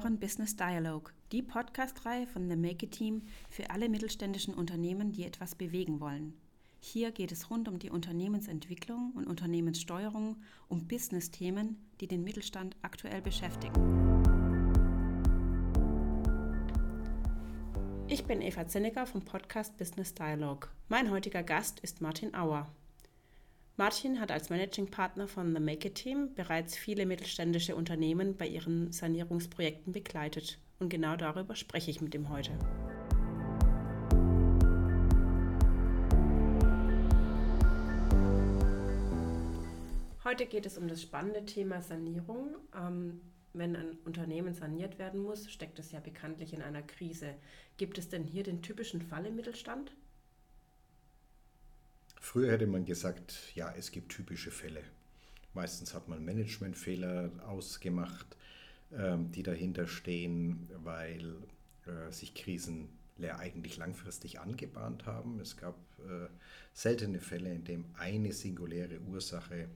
Hören Business Dialogue, die Podcast-Reihe von The Make It Team für alle mittelständischen Unternehmen, die etwas bewegen wollen. Hier geht es rund um die Unternehmensentwicklung und Unternehmenssteuerung, um Business-Themen, die den Mittelstand aktuell beschäftigen. Ich bin Eva Zinnecker vom Podcast Business Dialogue. Mein heutiger Gast ist Martin Auer. Martin hat als Managing Partner von The Make It Team bereits viele mittelständische Unternehmen bei ihren Sanierungsprojekten begleitet. Und genau darüber spreche ich mit ihm heute. Heute geht es um das spannende Thema Sanierung. Ähm, wenn ein Unternehmen saniert werden muss, steckt es ja bekanntlich in einer Krise. Gibt es denn hier den typischen Fall im Mittelstand? Früher hätte man gesagt, ja, es gibt typische Fälle. Meistens hat man Managementfehler ausgemacht, ähm, die dahinter stehen, weil äh, sich Krisen eigentlich langfristig angebahnt haben. Es gab äh, seltene Fälle, in denen eine singuläre Ursache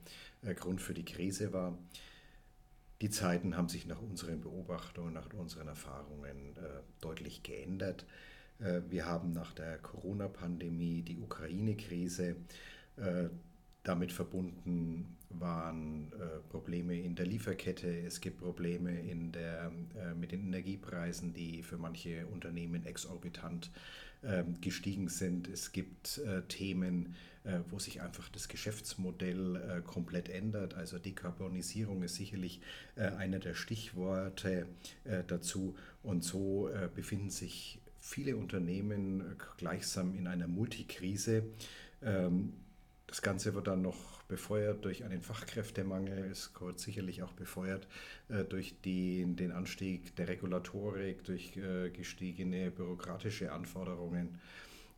äh, Grund für die Krise war. Die Zeiten haben sich nach unseren Beobachtungen, nach unseren Erfahrungen deutlich geändert. Äh, wir haben nach der Corona-Pandemie die Ukraine-Krise. Äh, damit verbunden waren äh, Probleme in der Lieferkette. Es gibt Probleme in der, mit den Energiepreisen, die für manche Unternehmen exorbitant ähm, gestiegen sind. Es gibt Themen, wo sich einfach das Geschäftsmodell komplett ändert. Also Dekarbonisierung ist sicherlich einer der Stichworte dazu. Und so befinden sich viele Unternehmen gleichsam in einer Multikrise. Ähm, das Ganze wird dann noch befeuert durch einen Fachkräftemangel. Es wird sicherlich auch befeuert äh, durch die, den Anstieg der Regulatorik, durch äh, gestiegene bürokratische Anforderungen.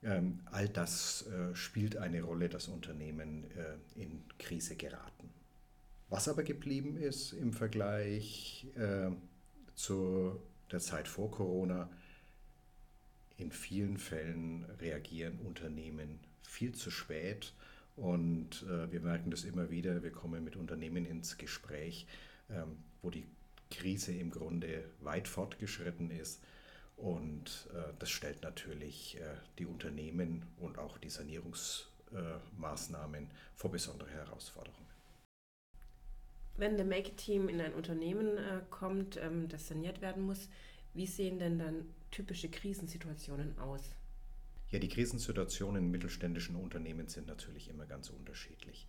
Ähm, all das äh, spielt eine Rolle, dass Unternehmen in Krise geraten. Was aber geblieben ist im Vergleich zu der Zeit vor Corona, in vielen Fällen reagieren Unternehmen viel zu spät und äh, wir merken das immer wieder. Wir kommen mit Unternehmen ins Gespräch, ähm, wo die Krise im Grunde weit fortgeschritten ist. Und äh, das stellt natürlich äh, die Unternehmen und auch die Sanierungsmaßnahmen äh, vor besondere Herausforderungen. Wenn der Make-Team in ein Unternehmen äh, kommt, ähm, das saniert werden muss, wie sehen denn dann typische Krisensituationen aus? Ja, die Krisensituationen in mittelständischen Unternehmen sind natürlich immer ganz unterschiedlich.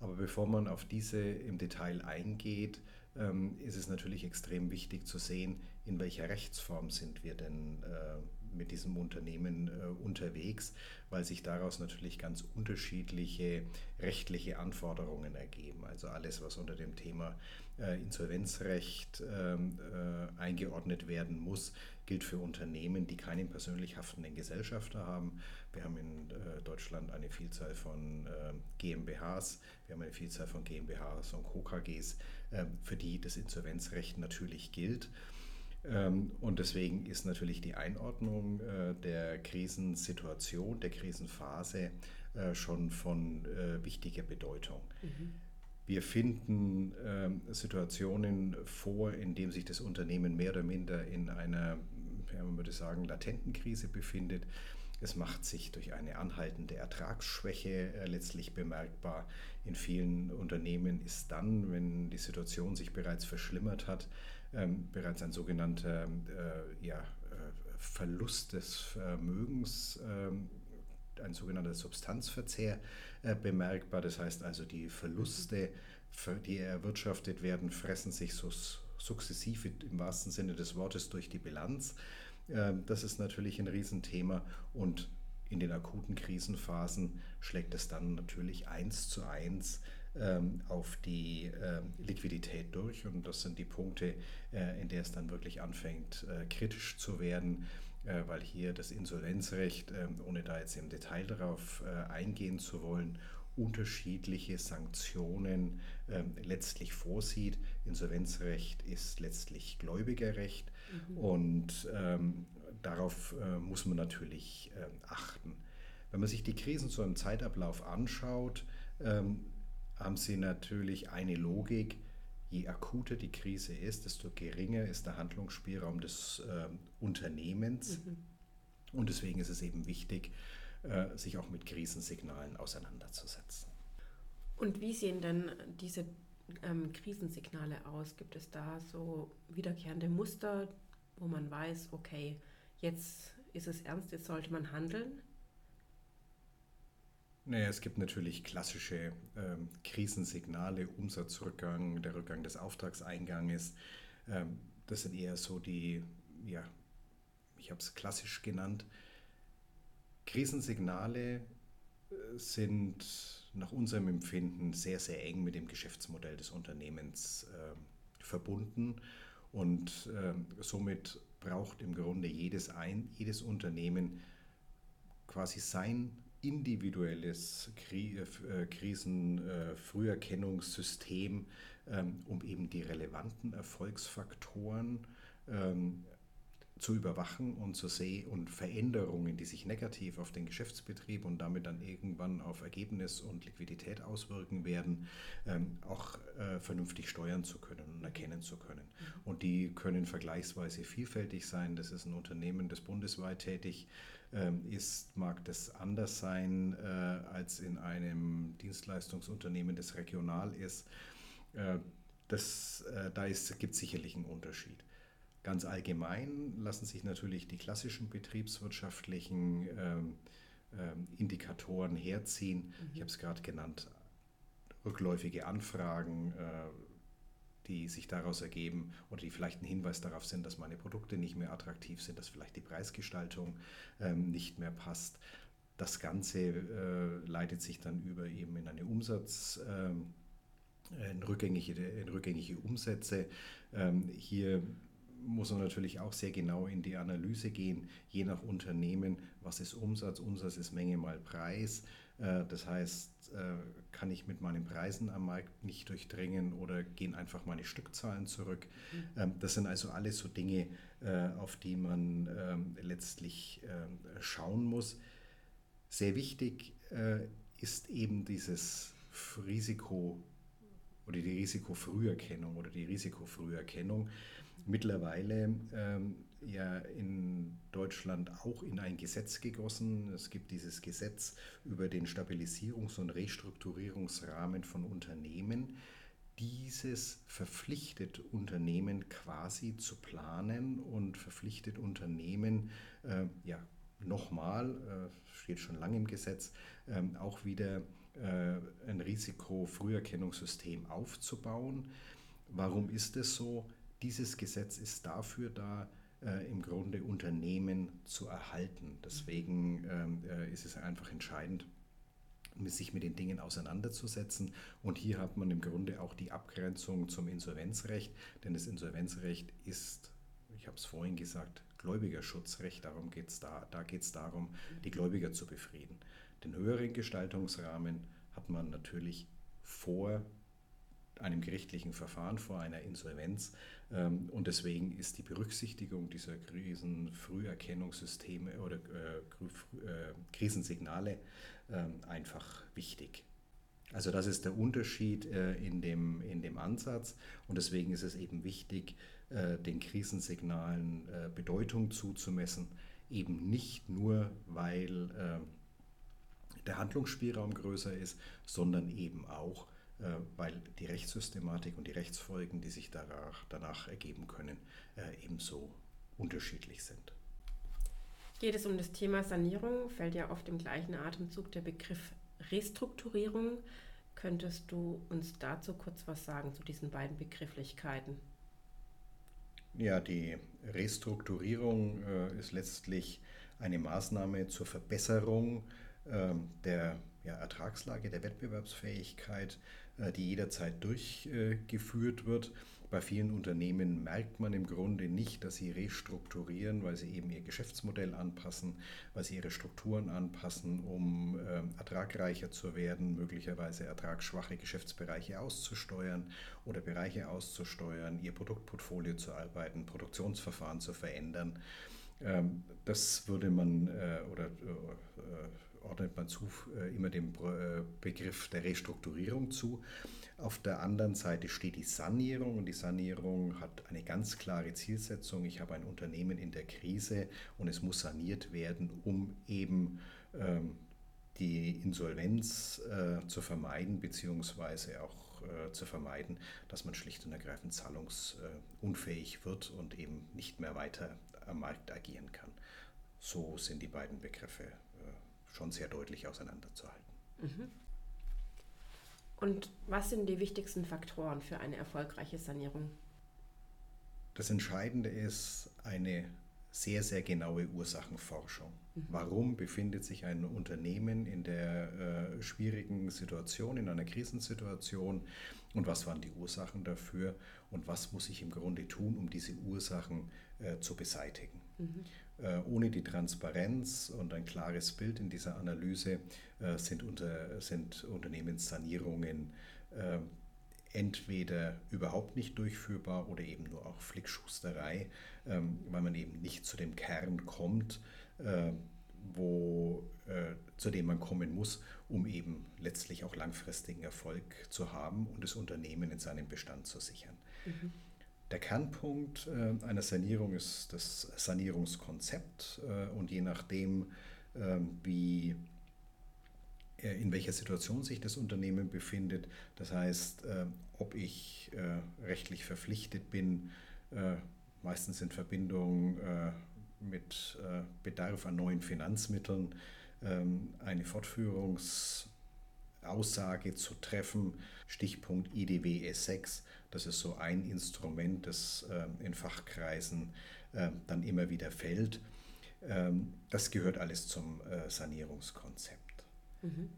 Aber bevor man auf diese im Detail eingeht, ähm, ist es natürlich extrem wichtig zu sehen, in welcher Rechtsform sind wir denn äh, mit diesem Unternehmen äh, unterwegs, weil sich daraus natürlich ganz unterschiedliche rechtliche Anforderungen ergeben. Also alles, was unter dem Thema äh, Insolvenzrecht ähm, äh, eingeordnet werden muss, gilt für Unternehmen, die keinen persönlich haftenden Gesellschafter haben. Wir haben in äh, Deutschland eine Vielzahl von äh, GmbHs, wir haben eine Vielzahl von GmbHs und KKGs, für die das Insolvenzrecht natürlich gilt. Ähm, und deswegen ist natürlich die Einordnung äh, der Krisensituation, der Krisenphase äh, schon von äh, wichtiger Bedeutung. Mhm. Wir finden ähm, Situationen vor, in denen sich das Unternehmen mehr oder minder in einer, man würde sagen, latenten Krise befindet. Es macht sich durch eine anhaltende Ertragsschwäche letztlich bemerkbar. In vielen Unternehmen ist dann, wenn die Situation sich bereits verschlimmert hat, ähm, bereits ein sogenannter äh, äh, Verlust des Vermögens, ähm, ein sogenannter Substanzverzehr äh, bemerkbar. Das heißt also, die Verluste, die erwirtschaftet werden, fressen sich so sukzessive im wahrsten Sinne des Wortes durch die Bilanz. Ähm, das ist natürlich ein Riesenthema und in den akuten Krisenphasen schlägt es dann natürlich eins zu eins ähm, auf die ähm, Liquidität durch. Und das sind die Punkte, äh, in der es dann wirklich anfängt, äh, kritisch zu werden, äh, weil hier das Insolvenzrecht, ohne da jetzt im Detail darauf eingehen zu wollen, unterschiedliche Sanktionen letztlich vorsieht. Insolvenzrecht ist letztlich Gläubigerrecht mhm. und darauf muss man natürlich achten. Wenn man sich die Krisen zu einem Zeitablauf anschaut, haben sie natürlich eine Logik. je akuter die Krise ist, desto geringer ist der Handlungsspielraum des äh, Unternehmens. Mhm. Und deswegen ist es eben wichtig, äh, sich auch mit Krisensignalen auseinanderzusetzen. Und wie sehen denn diese ähm, Krisensignale aus? Gibt es da so wiederkehrende Muster, wo man weiß, okay, jetzt ist es ernst, jetzt sollte man handeln? Naja, es gibt natürlich klassische ähm, Krisensignale, Umsatzrückgang, der Rückgang des Auftragseinganges. Ähm, das sind eher so die, ja, ich habe es klassisch genannt. Krisensignale äh, sind nach unserem Empfinden sehr, sehr eng mit dem Geschäftsmodell des Unternehmens äh, verbunden. Und äh, somit braucht im Grunde jedes, ein, jedes Unternehmen quasi sein individuelles äh, Krisenfrüherkennungssystem, ähm, um eben die relevanten Erfolgsfaktoren ähm, zu überwachen und zu sehen und Veränderungen, die sich negativ auf den Geschäftsbetrieb und damit dann irgendwann auf Ergebnis und Liquidität auswirken werden, ähm, auch äh, vernünftig steuern zu können und erkennen zu können. Mhm. Und die können vergleichsweise vielfältig sein. Das ist ein Unternehmen, das bundesweit tätig ähm, ist, mag das anders sein äh, als in einem Dienstleistungsunternehmen, das regional ist. Äh, das, äh, da gibt es sicherlich einen Unterschied. Ganz allgemein lassen sich natürlich die klassischen betriebswirtschaftlichen ähm, ähm, Indikatoren herziehen. Mhm. Ich habe es gerade genannt, rückläufige Anfragen, äh, die sich daraus ergeben oder die vielleicht ein Hinweis darauf sind, dass meine Produkte nicht mehr attraktiv sind, dass vielleicht die Preisgestaltung ähm, nicht mehr passt. Das Ganze äh, leitet sich dann über eben in eine Umsatz, ähm, in, rückgängige, in rückgängige Umsätze. Ähm, hier muss man natürlich auch sehr genau in die Analyse gehen, je nach Unternehmen, was ist Umsatz, Umsatz ist Menge mal Preis. Äh, das heißt, äh, kann ich mit meinen Preisen am Markt nicht durchdringen oder gehen einfach meine Stückzahlen zurück. Mhm. Ähm, das sind also alles so Dinge, äh, auf die man ähm, letztlich ähm, schauen muss. Sehr wichtig ist eben dieses Risiko oder die Risikofrüherkennung oder die Risikofrüherkennung mittlerweile ähm, ja in Deutschland auch in ein Gesetz gegossen. Es gibt dieses Gesetz über den Stabilisierungs- und Restrukturierungsrahmen von Unternehmen. Dieses verpflichtet Unternehmen quasi zu planen und verpflichtet Unternehmen, äh, ja, nochmal, äh, steht schon lange im Gesetz, äh, auch wieder äh, ein Risikofrüherkennungssystem aufzubauen. Warum ist es so? Dieses Gesetz ist dafür da, äh, im Grunde Unternehmen zu erhalten. Deswegen ähm, äh, ist es einfach entscheidend, sich mit den Dingen auseinanderzusetzen. Und hier hat man im Grunde auch die Abgrenzung zum Insolvenzrecht, denn das Insolvenzrecht ist, ich habe es vorhin gesagt, Gläubigerschutzrecht. Darum geht's da, da geht es darum, die Gläubiger zu befrieden. Den höheren Gestaltungsrahmen hat man natürlich vor einem gerichtlichen Verfahren, vor einer Insolvenz. Ähm, und deswegen ist die Berücksichtigung dieser Krisenfrüherkennungssysteme oder äh, äh, Krisensignale ähm, einfach wichtig. Also das ist der Unterschied äh, in dem, in dem Ansatz und deswegen ist es eben wichtig, den Krisensignalen Bedeutung zuzumessen, eben nicht nur, weil der Handlungsspielraum größer ist, sondern eben auch, weil die Rechtssystematik und die Rechtsfolgen, die sich danach, danach ergeben können, äh, ebenso unterschiedlich sind. Geht es um das Thema Sanierung, fällt ja oft im gleichen Atemzug der Begriff Restrukturierung. Könntest du uns dazu kurz was sagen zu diesen beiden Begrifflichkeiten? Ja, die Restrukturierung äh, ist letztlich eine Maßnahme zur Verbesserung äh, der ja, Ertragslage, der Wettbewerbsfähigkeit äh, die jederzeit durchgeführt wird. Bei vielen Unternehmen merkt man im Grunde nicht, dass sie restrukturieren, weil sie eben ihr Geschäftsmodell anpassen, weil sie ihre Strukturen anpassen, um ähm, ertragreicher zu werden, möglicherweise ertragsschwache Geschäftsbereiche auszusteuern oder Bereiche auszusteuern, ihr Produktportfolio zu arbeiten, Produktionsverfahren zu verändern. Ähm, das würde man äh, oder äh, ordnet man zu, äh, immer dem äh, Begriff der Restrukturierung zu. Auf der anderen Seite steht die Sanierung und die Sanierung hat eine ganz klare Zielsetzung. Ich habe ein Unternehmen in der Krise und es muss saniert werden, um eben ähm, die Insolvenz äh, zu vermeiden, beziehungsweise auch zu vermeiden, dass man schlicht und ergreifend zahlungsunfähig wird und eben nicht mehr weiter am Markt agieren kann. So sind die beiden Begriffe äh, schon sehr deutlich auseinanderzuhalten. Mhm. Und was sind die wichtigsten Faktoren für eine erfolgreiche Sanierung? Das Entscheidende ist eine sehr, sehr genaue Ursachenforschung. Mhm. Warum befindet sich ein Unternehmen in der äh, schwierigen Situation, in einer Krisensituation und was waren die Ursachen dafür und was muss ich im Grunde tun, um diese Ursachen äh, zu beseitigen. Mhm. Äh, ohne die Transparenz und ein klares Bild in dieser Analyse äh, sind, unter, sind Unternehmenssanierungen äh, entweder überhaupt nicht durchführbar oder eben nur auch Flickschusterei, ähm, weil man eben nicht zu dem Kern kommt, wo, zu dem man kommen muss, um eben letztlich auch langfristigen Erfolg zu haben und das Unternehmen in seinem Bestand zu sichern. Mhm. Der Kernpunkt äh, einer Sanierung ist das Sanierungskonzept äh, und je nachdem, ähm, wie äh, in welcher Situation sich das Unternehmen befindet. Das heißt, ob ich rechtlich verpflichtet bin, meistens in Verbindung mit Bedarf an neuen Finanzmitteln, ähm, eine Fortführungsaussage zu treffen. Stichpunkt IDW S6 das ist so ein Instrument, das ähm, in Fachkreisen ähm, dann immer wieder fällt. Ähm, das gehört alles zum äh, Sanierungskonzept. Mhm.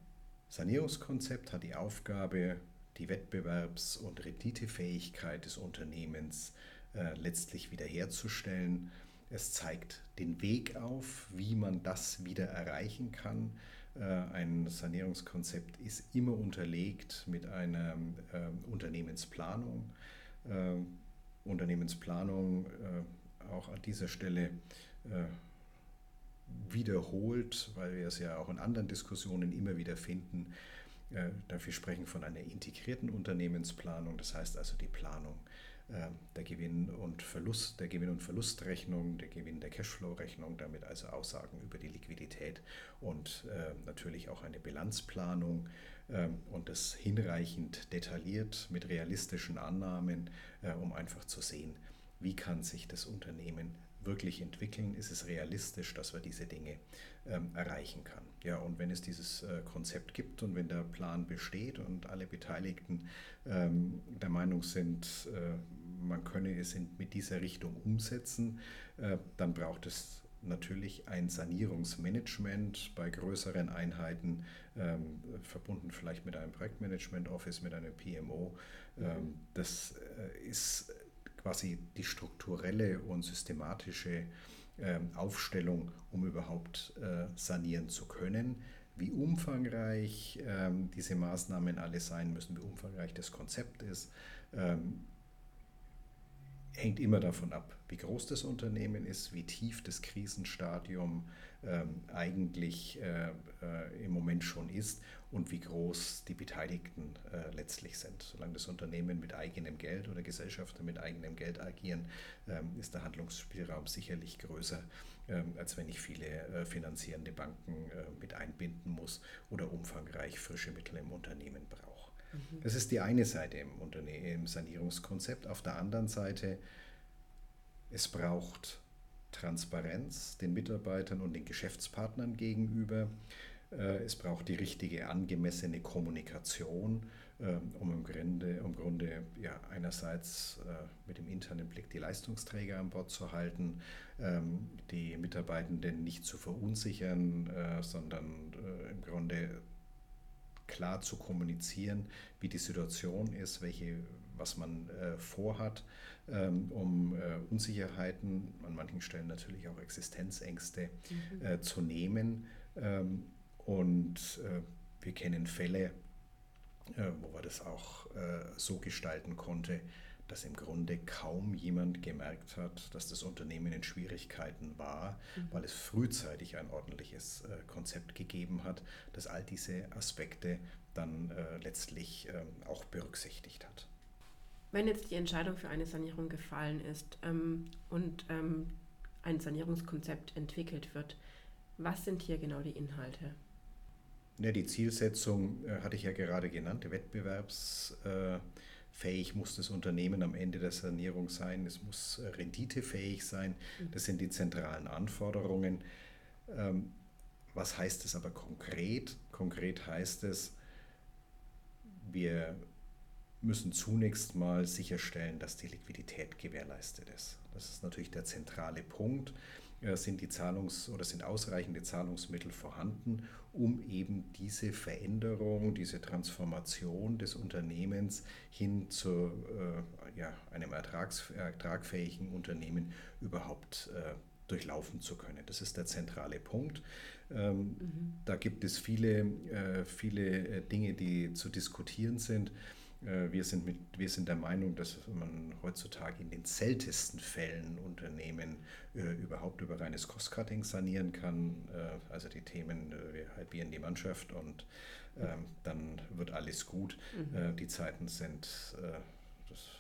Sanierungskonzept hat die Aufgabe, die Wettbewerbs- und Renditefähigkeit des Unternehmens äh, letztlich wiederherzustellen. Es zeigt den Weg auf, wie man das wieder erreichen kann. Äh, ein Sanierungskonzept ist immer unterlegt mit einer ähm, Unternehmensplanung. Ähm, Unternehmensplanung äh, auch an dieser Stelle äh, wiederholt, weil wir es ja auch in anderen Diskussionen immer wieder finden. Dafür sprechen von einer integrierten Unternehmensplanung, das heißt also die Planung der Gewinn- und Verlust, der Gewinn- und Verlustrechnung, der Gewinn der Cashflow-Rechnung, damit also Aussagen über die Liquidität und äh, natürlich auch eine Bilanzplanung äh, und das hinreichend detailliert mit realistischen Annahmen, äh, um einfach zu sehen, wie kann sich das Unternehmen wirklich entwickeln, ist es realistisch, dass man diese Dinge ähm, erreichen kann. Ja, und wenn es dieses äh, Konzept gibt und wenn der Plan besteht und alle Beteiligten ähm, der Meinung sind, äh, man könne es in, mit dieser Richtung umsetzen, äh, dann braucht es natürlich ein Sanierungsmanagement bei größeren Einheiten, ähm, verbunden vielleicht mit einem Projektmanagement Office, mit einem PMO. Ähm, das äh, ist quasi die strukturelle und systematische ähm, Aufstellung, um überhaupt äh, sanieren zu können. Wie umfangreich ähm, diese Maßnahmen alle sein müssen, wie umfangreich das Konzept ist, ähm, hängt immer davon ab, wie groß das Unternehmen ist, wie tief das Krisenstadium ähm, eigentlich äh, äh, im Moment schon ist und wie groß die Beteiligten äh, letztlich sind. Solange das Unternehmen mit eigenem Geld oder Gesellschaften mit eigenem Geld agieren, ähm, ist der Handlungsspielraum sicherlich größer, ähm, als wenn ich viele äh, finanzierende Banken äh, mit einbinden muss oder umfangreich frische Mittel im Unternehmen brauche. Das ist die eine Seite im, im Sanierungskonzept. Auf der anderen Seite, es braucht Transparenz den Mitarbeitern und den Geschäftspartnern gegenüber. Äh, es braucht die richtige, angemessene Kommunikation, ähm, um im Grunde, im Grunde ja, einerseits äh, mit dem internen Blick die Leistungsträger an Bord zu halten, ähm, die Mitarbeitenden nicht zu verunsichern, äh, sondern im Grunde klar zu kommunizieren, wie die Situation ist, welche, was man vorhat ähm, um äh, Unsicherheiten, an manchen Stellen natürlich auch Existenzängste mhm. Äh, zu nehmen. Ähm, und äh, wir kennen Fälle, wo man das auch so gestalten konnte, dass im Grunde kaum jemand gemerkt hat, dass das Unternehmen in Schwierigkeiten war, mhm. weil es frühzeitig ein ordentliches äh, Konzept gegeben hat, das all diese Aspekte dann äh, letztlich äh, auch berücksichtigt hat. Wenn jetzt die Entscheidung für eine Sanierung gefallen ist ähm, und ähm, ein Sanierungskonzept entwickelt wird, was sind hier genau die Inhalte? Ja, die Zielsetzung äh, hatte ich ja gerade genannt, wettbewerbsfähig muss das Unternehmen am Ende der Sanierung sein, es muss äh, renditefähig sein, mhm. das sind die zentralen Anforderungen. Ähm, was heißt es aber konkret? Konkret heißt es, wir müssen zunächst mal sicherstellen, dass die Liquidität gewährleistet ist. Das ist natürlich der zentrale Punkt. Sind die Zahlungs- oder sind ausreichende Zahlungsmittel vorhanden, um eben diese Veränderung, diese Transformation des Unternehmens hin zu äh, ja, einem ertrags, ertragfähigen Unternehmen überhaupt äh, durchlaufen zu können. Das ist der zentrale Punkt. Ähm, mhm. Da gibt es viele, äh, viele äh, Dinge, die zu diskutieren sind. Äh, wir sind, mit, wir sind der Meinung, dass man heutzutage in den seltensten Fällen Unternehmen äh, überhaupt über reines Cost-Cutting sanieren kann. Äh, also die Themen, äh, wir halbieren die Mannschaft und ähm, dann wird alles gut. Mhm. Äh, die Zeiten sind, äh, das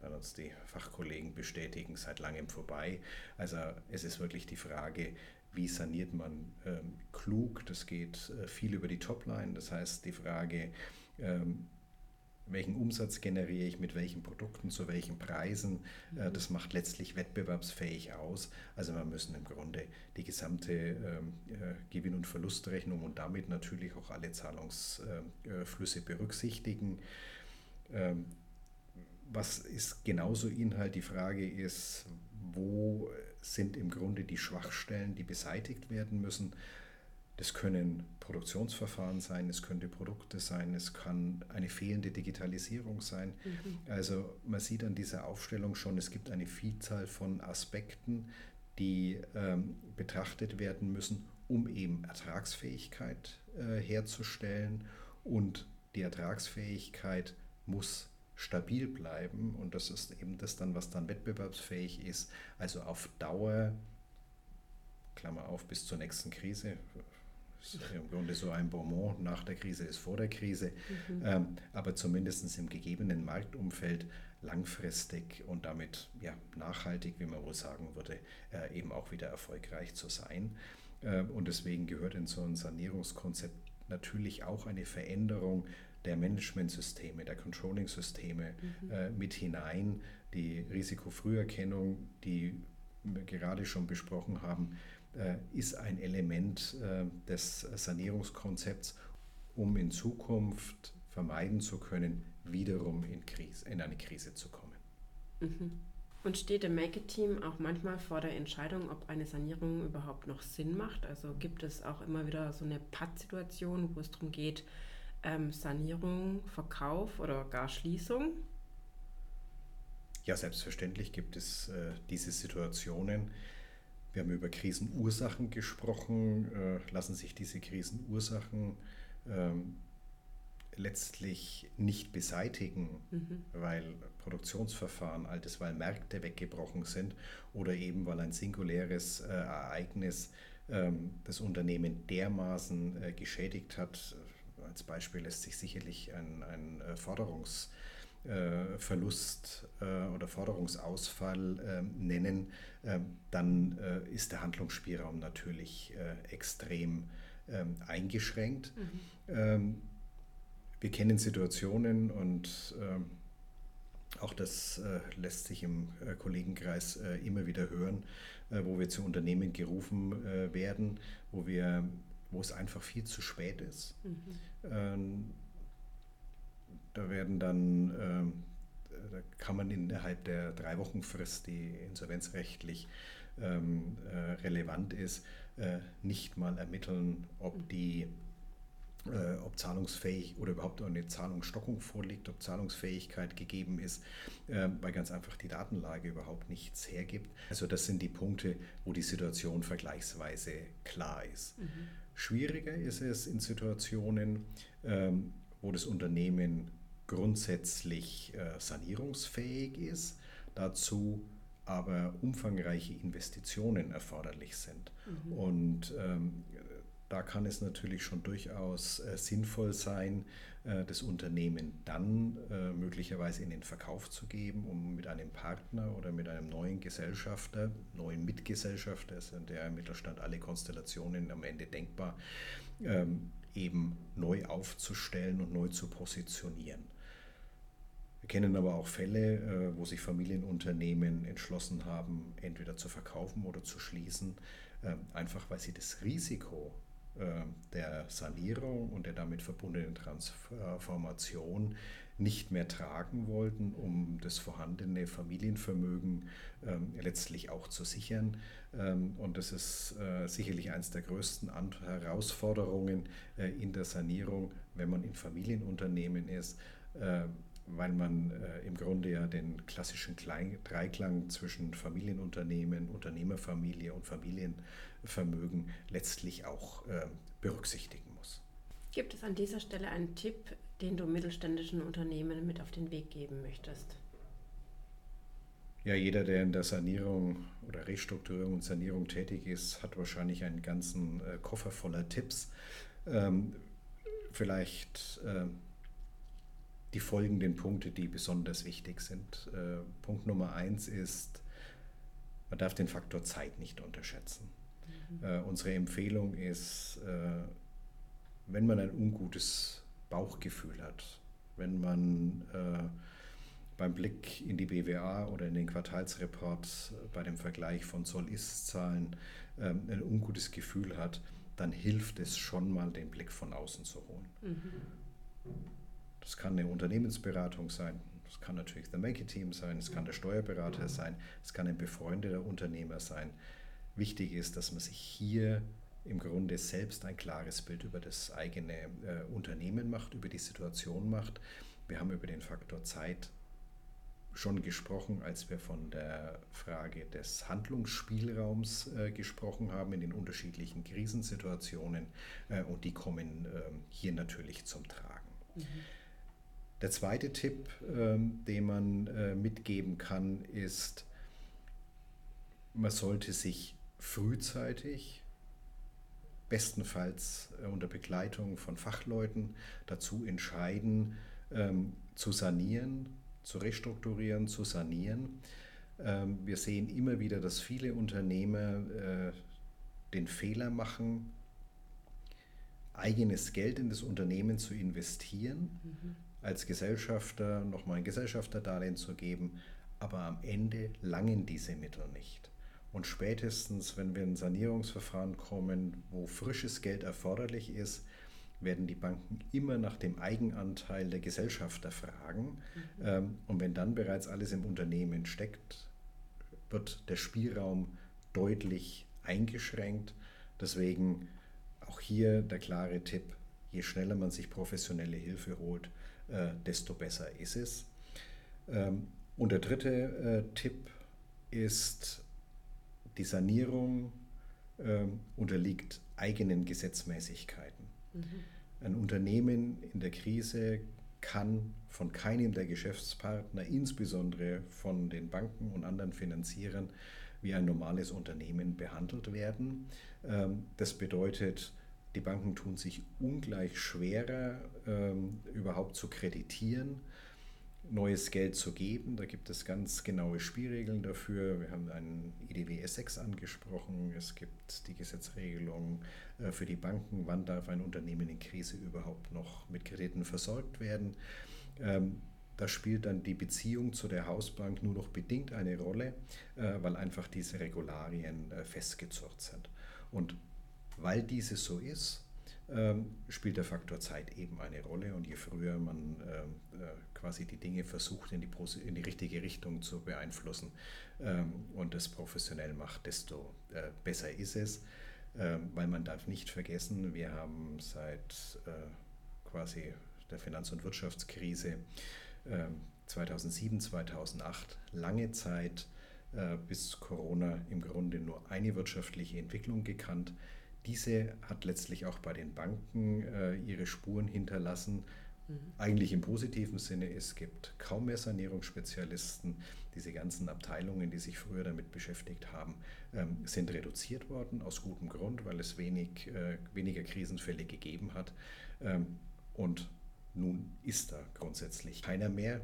werden uns die Fachkollegen bestätigen, seit langem vorbei. Also es ist wirklich die Frage, wie saniert man ähm, klug? Das geht viel über die Topline. Das heißt, die Frage, ähm, welchen Umsatz generiere ich mit welchen Produkten zu welchen Preisen. Äh, das macht letztlich wettbewerbsfähig aus. Also wir müssen im Grunde die gesamte ähm, äh, Gewinn- und Verlustrechnung und damit natürlich auch alle Zahlungsflüsse berücksichtigen. Ähm, was ist genauso Inhalt? Die Frage ist, wo sind im Grunde die Schwachstellen, die beseitigt werden müssen? Das können Produktionsverfahren sein, es könnte Produkte sein, es kann eine fehlende Digitalisierung sein. Mhm. Also man sieht an dieser Aufstellung schon, es gibt eine Vielzahl von Aspekten, die ähm, betrachtet werden müssen, um eben Ertragsfähigkeit äh, herzustellen. Und die Ertragsfähigkeit muss stabil bleiben und das ist eben das dann, was dann wettbewerbsfähig ist. Also auf Dauer, Klammer auf, bis zur nächsten Krise, ist im Grunde so ein Bonbon, nach der Krise ist vor der Krise, mhm. ähm, aber zumindest im gegebenen Marktumfeld langfristig und damit ja, nachhaltig, wie man wohl sagen würde, äh, eben auch wieder erfolgreich zu sein. Äh, und deswegen gehört in so ein Sanierungskonzept natürlich auch eine Veränderung der Managementsysteme, der Controlling-Systeme mhm. äh, mit hinein, die Risikofrüherkennung, die wir gerade schon besprochen haben, ist ein Element äh, des Sanierungskonzepts, um in Zukunft vermeiden zu können, wiederum in, Krise, in eine Krise zu kommen. Mhm. Und steht im Make-It-Team auch manchmal vor der Entscheidung, ob eine Sanierung überhaupt noch Sinn macht? Also gibt es auch immer wieder so eine Patt-Situation, wo es darum geht, ähm, Sanierung, Verkauf oder gar Schließung? Ja, selbstverständlich gibt es äh, diese Situationen. Wir haben über Krisenursachen gesprochen. Äh, lassen sich diese Krisenursachen ähm, letztlich nicht beseitigen, mhm. weil Produktionsverfahren, altes, weil Märkte weggebrochen sind oder eben weil ein singuläres äh, Ereignis ähm, das Unternehmen dermaßen äh, geschädigt hat. Als Beispiel lässt sich sicherlich ein, ein Forderungs- Verlust äh, oder Forderungsausfall ähm, nennen, ähm, dann äh, ist der Handlungsspielraum natürlich extrem ähm, eingeschränkt. Mhm. Wir kennen Situationen und auch das lässt sich im Kollegenkreis immer wieder hören, wo wir zu Unternehmen gerufen werden, wo, wir, wo es einfach viel zu spät ist. Mhm da werden dann, äh, da kann man innerhalb der drei Wochen Frist, die insolvenzrechtlich ähm, äh, relevant ist, äh, nicht mal ermitteln, ob die äh, ob zahlungsfähig oder überhaupt eine Zahlungsstockung vorliegt, ob Zahlungsfähigkeit gegeben ist, weil ganz einfach die Datenlage überhaupt nichts hergibt. Also das sind die Punkte, wo die Situation vergleichsweise klar ist. Mhm. Schwieriger ist es in Situationen, ähm, wo das Unternehmen grundsätzlich äh, sanierungsfähig ist, dazu aber umfangreiche Investitionen erforderlich sind. Mhm. Und ähm, da kann es natürlich schon durchaus äh, sinnvoll sein, äh, das Unternehmen dann äh, möglicherweise in den Verkauf zu geben, um mit einem Partner oder mit einem neuen Gesellschafter, neuen Mitgesellschafter, es sind ja im Mittelstand alle Konstellationen am Ende denkbar, ähm, eben neu aufzustellen und neu zu positionieren. Wir kennen aber auch Fälle, äh, wo sich Familienunternehmen entschlossen haben, entweder zu verkaufen oder zu schließen, ähm, einfach weil sie das Risiko äh, der Sanierung und der damit verbundenen Transformation nicht mehr tragen wollten, um das vorhandene Familienvermögen letztlich auch zu sichern. Ähm, und das ist äh, sicherlich eines der größten Herausforderungen äh, in der Sanierung, wenn man in Familienunternehmen ist, äh, weil man äh, im Grunde ja den klassischen Klein Dreiklang zwischen Familienunternehmen, Unternehmerfamilie und Familienvermögen letztlich auch äh, berücksichtigen muss. Gibt es an dieser Stelle einen Tipp, den du mittelständischen Unternehmen mit auf den Weg geben möchtest? Ja, jeder, der in der Sanierung oder Restrukturierung und Sanierung tätig ist, hat wahrscheinlich einen ganzen äh, Koffer voller Tipps. Ähm, vielleicht äh, die folgenden Punkte, die besonders wichtig sind. Äh, Punkt Nummer eins ist, man darf den Faktor Zeit nicht unterschätzen. Mhm. Äh, unsere Empfehlung ist, äh, wenn man ein ungutes Bauchgefühl hat, wenn man beim Blick in die BWA oder in den Quartalsreport bei dem Vergleich von Soll-Ist-Zahlen ein ungutes Gefühl hat, dann hilft es schon mal, den Blick von außen zu holen. Mhm. Das kann eine Unternehmensberatung sein, das kann natürlich The Make It Team sein, es kann der Steuerberater sein, es kann ein befreundeter Unternehmer sein. Wichtig ist, dass man sich hier im Grunde selbst ein klares Bild über das eigene äh, Unternehmen macht, über die Situation macht. Wir haben über den Faktor Zeit schon gesprochen, als wir von der Frage des Handlungsspielraums äh, gesprochen haben in den unterschiedlichen Krisensituationen äh, und die kommen ähm, hier natürlich zum Tragen. Mhm. Der zweite Tipp, ähm, den man äh, mitgeben kann, ist, man sollte sich frühzeitig, bestenfalls äh, unter Begleitung von Fachleuten, dazu entscheiden, ähm, zu sanieren, zu restrukturieren, zu sanieren. Ähm, wir sehen immer wieder, dass viele Unternehmer äh, den Fehler machen, eigenes Geld in das Unternehmen zu investieren. Mhm als Gesellschafter nochmal ein Gesellschafterdarlehen zu geben, aber am Ende langen diese Mittel nicht. Und spätestens, wenn wir in ein Sanierungsverfahren kommen, wo frisches Geld erforderlich ist, werden die Banken immer nach dem Eigenanteil der Gesellschafter fragen. Mhm. Ähm, und wenn dann bereits alles im Unternehmen steckt, wird der Spielraum deutlich eingeschränkt. Deswegen auch hier der klare Tipp, je schneller man sich professionelle Hilfe holt, äh, desto besser ist es. Ähm, und der dritte äh, Tipp ist, die Sanierung ähm, unterliegt eigenen Gesetzmäßigkeiten. Mhm. Ein Unternehmen in der Krise kann von keinem der Geschäftspartner, insbesondere von den Banken und anderen Finanzierern, wie ein normales Unternehmen behandelt werden. Ähm, das bedeutet, die Banken tun sich ungleich schwerer, ähm, überhaupt zu kreditieren, neues Geld zu geben. Da gibt es ganz genaue Spielregeln dafür. Wir haben einen IDW S6 angesprochen. Es gibt die Gesetzregelung äh, für die Banken, wann darf ein Unternehmen in Krise überhaupt noch mit Krediten versorgt werden. Ähm, da spielt dann die Beziehung zu der Hausbank nur noch bedingt eine Rolle, äh, weil einfach diese Regularien äh, festgezurrt sind. Und weil dieses so ist, ähm, spielt der Faktor Zeit eben eine Rolle. Und je früher man ähm, äh, quasi die Dinge versucht in die, in die richtige Richtung zu beeinflussen ähm, und das professionell macht, desto äh, besser ist es, weil man darf nicht vergessen, wir haben seit äh, quasi der Finanz- und Wirtschaftskrise 2007, 2008 lange Zeit bis Corona im Grunde nur eine wirtschaftliche Entwicklung gekannt, diese hat letztlich auch bei den Banken äh, ihre Spuren hinterlassen, Mhm. Eigentlich im positiven Sinne, es gibt kaum mehr Sanierungsspezialisten. Diese ganzen Abteilungen, die sich früher damit beschäftigt haben, ähm, sind reduziert worden, aus gutem Grund, weil es wenig, äh, weniger Krisenfälle gegeben hat. Ähm, und nun ist da grundsätzlich keiner mehr,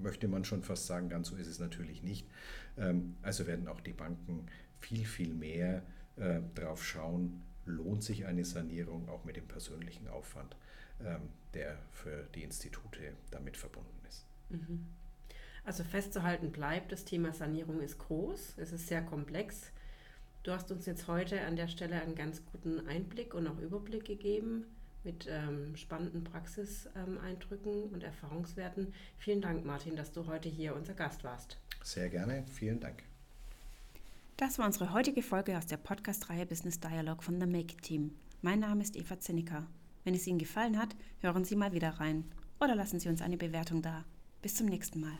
möchte man schon fast sagen, ganz so ist es natürlich nicht. Ähm, also werden auch die Banken viel, viel mehr äh, drauf schauen, lohnt sich eine Sanierung auch mit dem persönlichen Aufwand, ähm, der für die Institute damit verbunden ist. Mhm. Also festzuhalten bleibt, das Thema Sanierung ist groß, es ist sehr komplex. Du hast uns jetzt heute an der Stelle einen ganz guten Einblick und auch Überblick gegeben mit ähm, spannenden Praxiseindrücken und Erfahrungswerten. Vielen Dank, Martin, dass du heute hier unser Gast warst. Sehr gerne, vielen Dank. Das war unsere heutige Folge aus der Podcast-Reihe Business Dialog von The Make It Team. Mein Name ist Eva Zinnecker. Wenn es Ihnen gefallen hat, hören Sie mal wieder rein oder lassen Sie uns eine Bewertung da. Bis zum nächsten Mal.